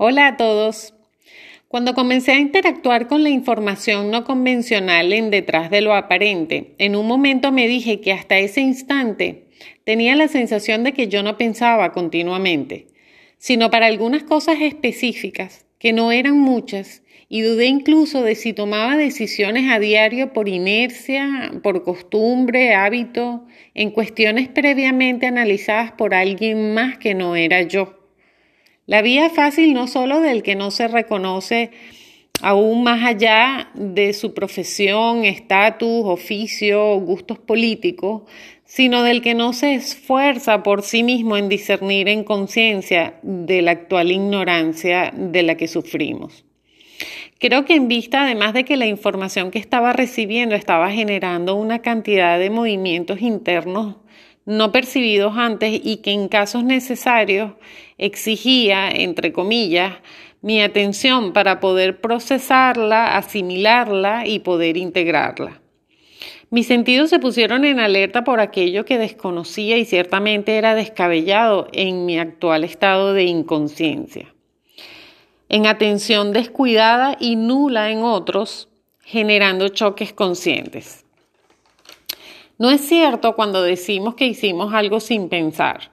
Hola a todos. Cuando comencé a interactuar con la información no convencional en detrás de lo aparente, en un momento me dije que hasta ese instante tenía la sensación de que yo no pensaba continuamente, sino para algunas cosas específicas, que no eran muchas, y dudé incluso de si tomaba decisiones a diario por inercia, por costumbre, hábito, en cuestiones previamente analizadas por alguien más que no era yo. La vía fácil no solo del que no se reconoce aún más allá de su profesión, estatus, oficio gustos políticos, sino del que no se esfuerza por sí mismo en discernir en conciencia de la actual ignorancia de la que sufrimos. Creo que en vista, además de que la información que estaba recibiendo estaba generando una cantidad de movimientos internos no percibidos antes y que en casos necesarios exigía, entre comillas, mi atención para poder procesarla, asimilarla y poder integrarla. Mis sentidos se pusieron en alerta por aquello que desconocía y ciertamente era descabellado en mi actual estado de inconsciencia. En atención descuidada y nula en otros, generando choques conscientes. No es cierto cuando decimos que hicimos algo sin pensar,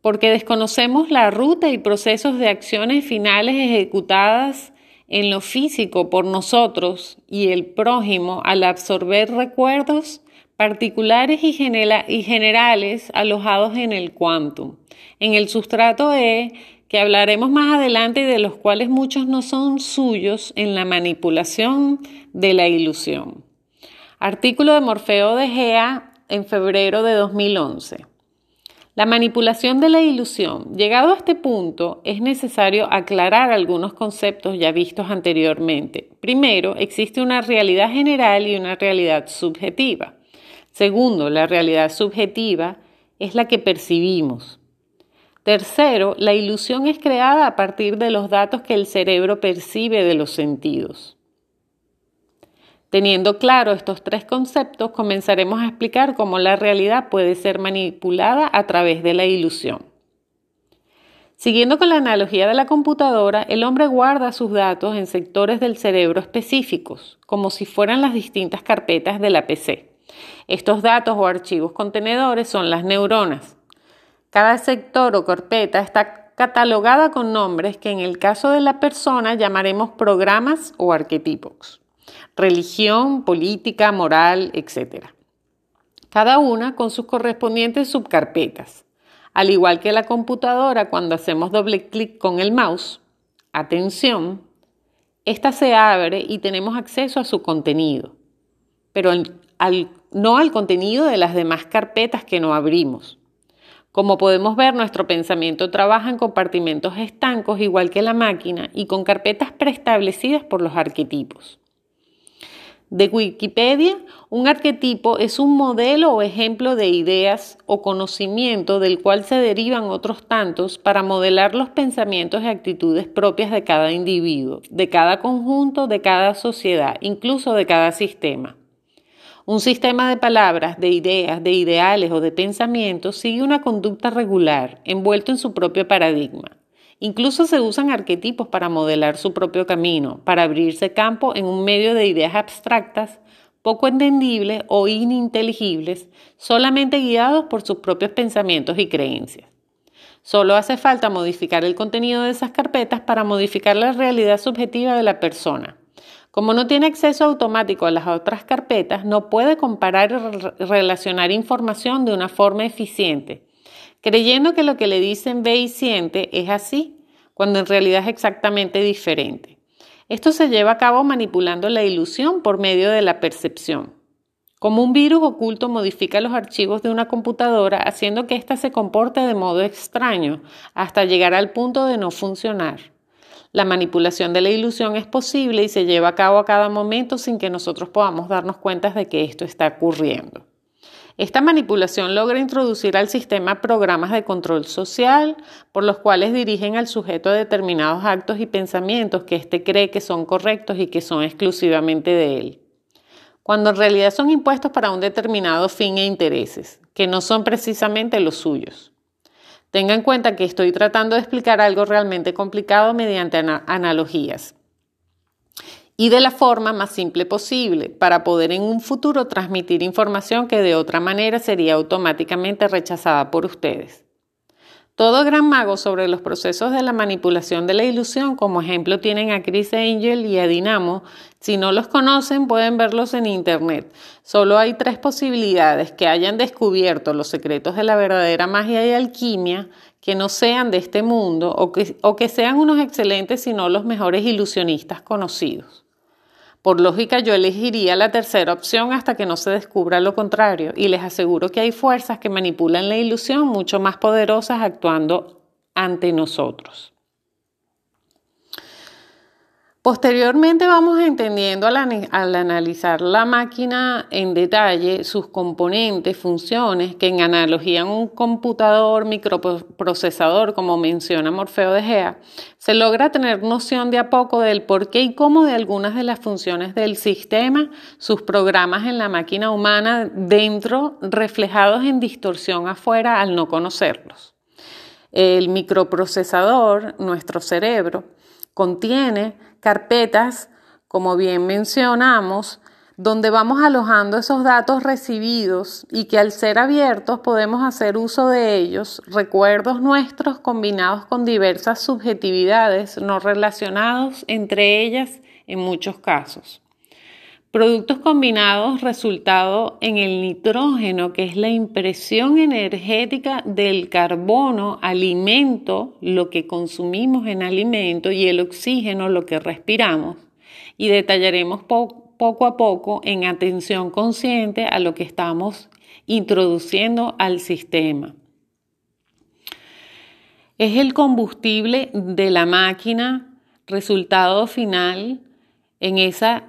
porque desconocemos la ruta y procesos de acciones finales ejecutadas en lo físico por nosotros y el prójimo al absorber recuerdos particulares y, generales alojados en el quantum, en el sustrato E, que hablaremos más adelante y de los cuales muchos no son suyos en la manipulación de la ilusión. Artículo de Morfeo de Gea en febrero de 2011. La manipulación de la ilusión. Llegado a este punto, es necesario aclarar algunos conceptos ya vistos anteriormente. Primero, existe una realidad general y una realidad subjetiva. Segundo, la realidad subjetiva es la que percibimos. Tercero, la ilusión es creada a partir de los datos que el cerebro percibe de los sentidos. Teniendo claro estos tres conceptos, comenzaremos a explicar cómo la realidad puede ser manipulada a través de la ilusión. Siguiendo con la analogía de la computadora, el hombre guarda sus datos en sectores del cerebro específicos, como si fueran las distintas carpetas de la PC. Estos datos o archivos contenedores son las neuronas. Cada sector o carpeta está catalogada con nombres que en el caso de la persona llamaremos programas o arquetipos religión, política, moral, etc. Cada una con sus correspondientes subcarpetas. Al igual que la computadora cuando hacemos doble clic con el mouse, atención, esta se abre y tenemos acceso a su contenido, pero no al contenido de las demás carpetas que no abrimos. Como podemos ver, nuestro pensamiento trabaja en compartimentos estancos igual que la máquina y con carpetas preestablecidas por los arquetipos de Wikipedia, un arquetipo es un modelo o ejemplo de ideas o conocimiento del cual se derivan otros tantos para modelar los pensamientos y actitudes propias de cada individuo, de cada conjunto, de cada sociedad, incluso de cada sistema. Un sistema de palabras, de ideas, de ideales o de pensamientos sigue una conducta regular, envuelto en su propio paradigma. Incluso se usan arquetipos para modelar su propio camino, para abrirse campo en un medio de ideas abstractas, poco entendibles o ininteligibles, solamente guiados por sus propios pensamientos y creencias. Solo hace falta modificar el contenido de esas carpetas para modificar la realidad subjetiva de la persona. Como no tiene acceso automático a las otras carpetas, no puede comparar y relacionar información de una forma eficiente creyendo que lo que le dicen ve y siente es así, cuando en realidad es exactamente diferente. Esto se lleva a cabo manipulando la ilusión por medio de la percepción. Como un virus oculto modifica los archivos de una computadora haciendo que ésta se comporte de modo extraño hasta llegar al punto de no funcionar. La manipulación de la ilusión es posible y se lleva a cabo a cada momento sin que nosotros podamos darnos cuenta de que esto está ocurriendo. Esta manipulación logra introducir al sistema programas de control social por los cuales dirigen al sujeto a determinados actos y pensamientos que éste cree que son correctos y que son exclusivamente de él, cuando en realidad son impuestos para un determinado fin e intereses, que no son precisamente los suyos. Tenga en cuenta que estoy tratando de explicar algo realmente complicado mediante analogías y de la forma más simple posible para poder en un futuro transmitir información que de otra manera sería automáticamente rechazada por ustedes. Todo gran mago sobre los procesos de la manipulación de la ilusión, como ejemplo tienen a Chris Angel y a Dinamo, si no los conocen pueden verlos en Internet. Solo hay tres posibilidades, que hayan descubierto los secretos de la verdadera magia y alquimia, que no sean de este mundo o que, o que sean unos excelentes, sino los mejores ilusionistas conocidos. Por lógica yo elegiría la tercera opción hasta que no se descubra lo contrario y les aseguro que hay fuerzas que manipulan la ilusión mucho más poderosas actuando ante nosotros. Posteriormente vamos entendiendo al, analizar la máquina en detalle sus componentes, funciones, que en analogía a un computador microprocesador, como menciona Morfeo de Gea, se logra tener noción de a poco del por qué y cómo de algunas de las funciones del sistema, sus programas en la máquina humana dentro, reflejados en distorsión afuera al no conocerlos. El microprocesador, nuestro cerebro, contiene carpetas, como bien mencionamos, donde vamos alojando esos datos recibidos y que al ser abiertos podemos hacer uso de ellos, recuerdos nuestros combinados con diversas subjetividades no relacionados entre ellas en muchos casos. Productos combinados resultado en el nitrógeno, que es la impresión energética del carbono, alimento, lo que consumimos en alimento, y el oxígeno, lo que respiramos. Y detallaremos poco a poco en atención consciente a lo que estamos introduciendo al sistema. Es el combustible de la máquina, resultado final en esa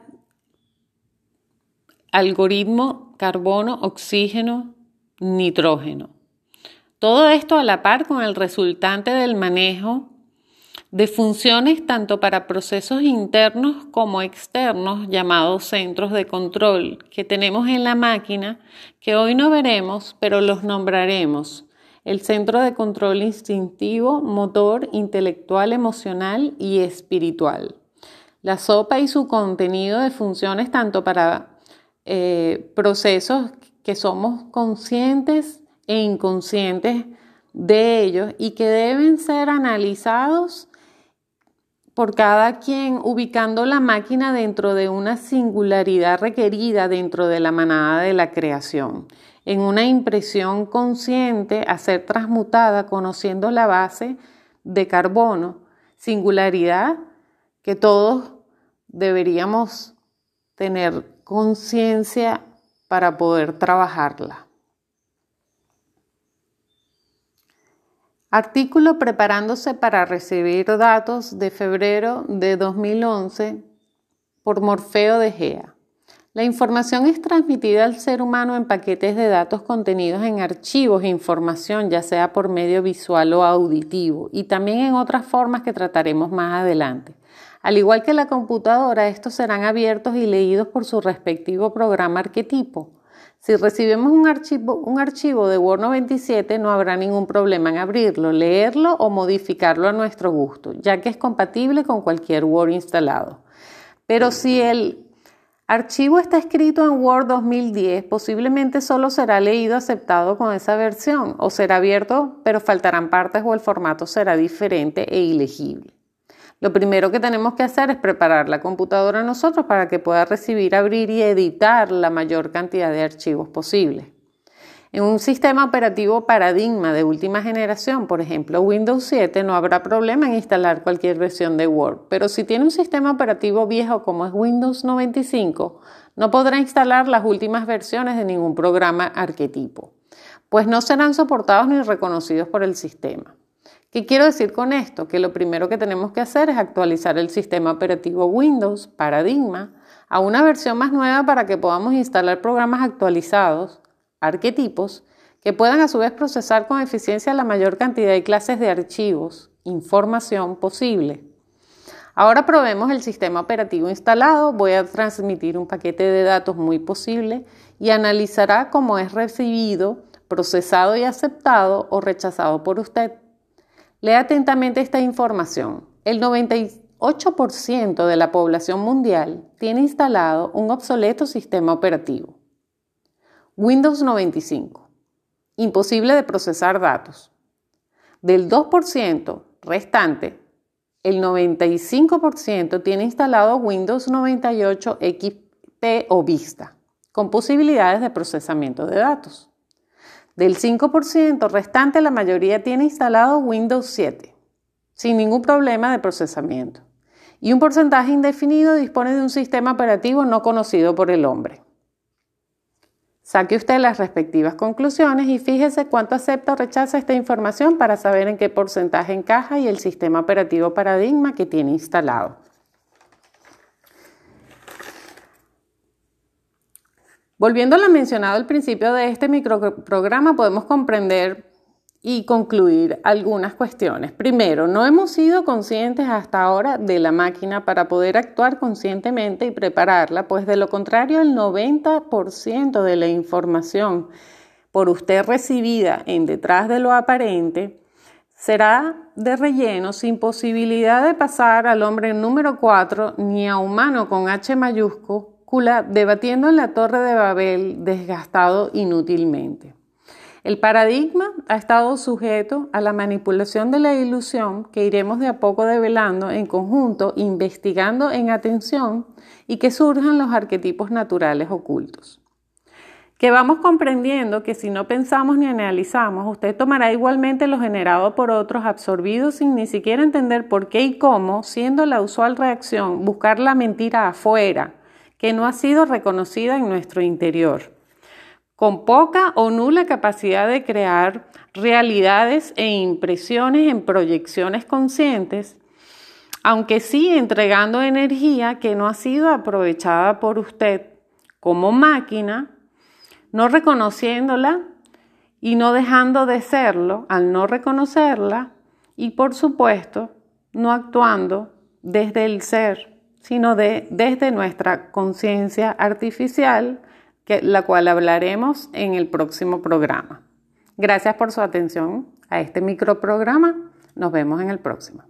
algoritmo carbono, oxígeno, nitrógeno. Todo esto a la par con el resultante del manejo de funciones tanto para procesos internos como externos llamados centros de control que tenemos en la máquina que hoy no veremos pero los nombraremos. El centro de control instintivo, motor, intelectual, emocional y espiritual. La sopa y su contenido de funciones tanto para eh, procesos que somos conscientes e inconscientes de ellos y que deben ser analizados por cada quien ubicando la máquina dentro de una singularidad requerida dentro de la manada de la creación, en una impresión consciente a ser transmutada conociendo la base de carbono, singularidad que todos deberíamos tener conciencia para poder trabajarla. Artículo preparándose para recibir datos de febrero de 2011 por Morfeo de Gea. La información es transmitida al ser humano en paquetes de datos contenidos en archivos e información, ya sea por medio visual o auditivo, y también en otras formas que trataremos más adelante. Al igual que la computadora, estos serán abiertos y leídos por su respectivo programa arquetipo. Si recibimos un archivo, de Word 97, no habrá ningún problema en abrirlo, leerlo o modificarlo a nuestro gusto, ya que es compatible con cualquier Word instalado. Pero si el archivo está escrito en Word 2010, posiblemente solo será leído aceptado con esa versión o será abierto, pero faltarán partes o el formato será diferente e ilegible. Lo primero que tenemos que hacer es preparar la computadora nosotros para que pueda recibir, abrir y editar la mayor cantidad de archivos posible. En un sistema operativo paradigma de última generación, por ejemplo Windows 7, no habrá problema en instalar cualquier versión de Word, pero si tiene un sistema operativo viejo como es Windows 95, no podrá instalar las últimas versiones de ningún programa arquetipo, pues no serán soportados ni reconocidos por el sistema. ¿Qué quiero decir con esto? Que lo primero que tenemos que hacer es actualizar el sistema operativo Windows Paradigma a una versión más nueva para que podamos instalar programas actualizados, arquetipos, que puedan a su vez procesar con eficiencia la mayor cantidad de clases de archivos, información posible. Ahora probemos el sistema operativo instalado, voy a transmitir un paquete de datos muy posible y analizará cómo es recibido procesado y aceptado o rechazado por usted. Lea atentamente esta información. El 98% de la población mundial tiene instalado un obsoleto sistema operativo. Windows 95. Imposible de procesar datos. Del 2% restante, el 95% tiene instalado Windows 98 XP o Vista, con posibilidades de procesamiento de datos. Del 5% restante, la mayoría tiene instalado Windows 7, sin ningún problema de procesamiento. Y un porcentaje indefinido dispone de un sistema operativo no conocido por el hombre. Saque usted las respectivas conclusiones y fíjese cuánto acepta o rechaza esta información para saber en qué porcentaje encaja y el sistema operativo paradigma que tiene instalado. Volviendo a lo mencionado al principio de este microprograma, podemos comprender y concluir algunas cuestiones. Primero, no hemos sido conscientes hasta ahora de la máquina para poder actuar conscientemente y prepararla, pues de lo contrario el 90% de la información por usted recibida en detrás de lo aparente será de relleno sin posibilidad de pasar al hombre número 4 ni a humano con H mayúscula debatiendo en la torre de Babel desgastado inútilmente. El paradigma ha estado sujeto a la manipulación de la ilusión que iremos de a poco develando en conjunto, investigando en atención y que surjan los arquetipos naturales ocultos. Que vamos comprendiendo que si no pensamos ni analizamos, usted tomará igualmente lo generado por otros absorbido sin ni siquiera entender por qué y cómo, siendo la usual reacción buscar la mentira afuera, que no ha sido reconocida en nuestro interior con poca o nula capacidad de crear realidades e impresiones en proyecciones conscientes, aunque sí entregando energía que no ha sido aprovechada por usted como máquina, no reconociéndola y no dejando de serlo al no reconocerla y por supuesto no actuando desde el ser, sino de, desde nuestra conciencia artificial la cual hablaremos en el próximo programa. Gracias por su atención a este microprograma. Nos vemos en el próximo.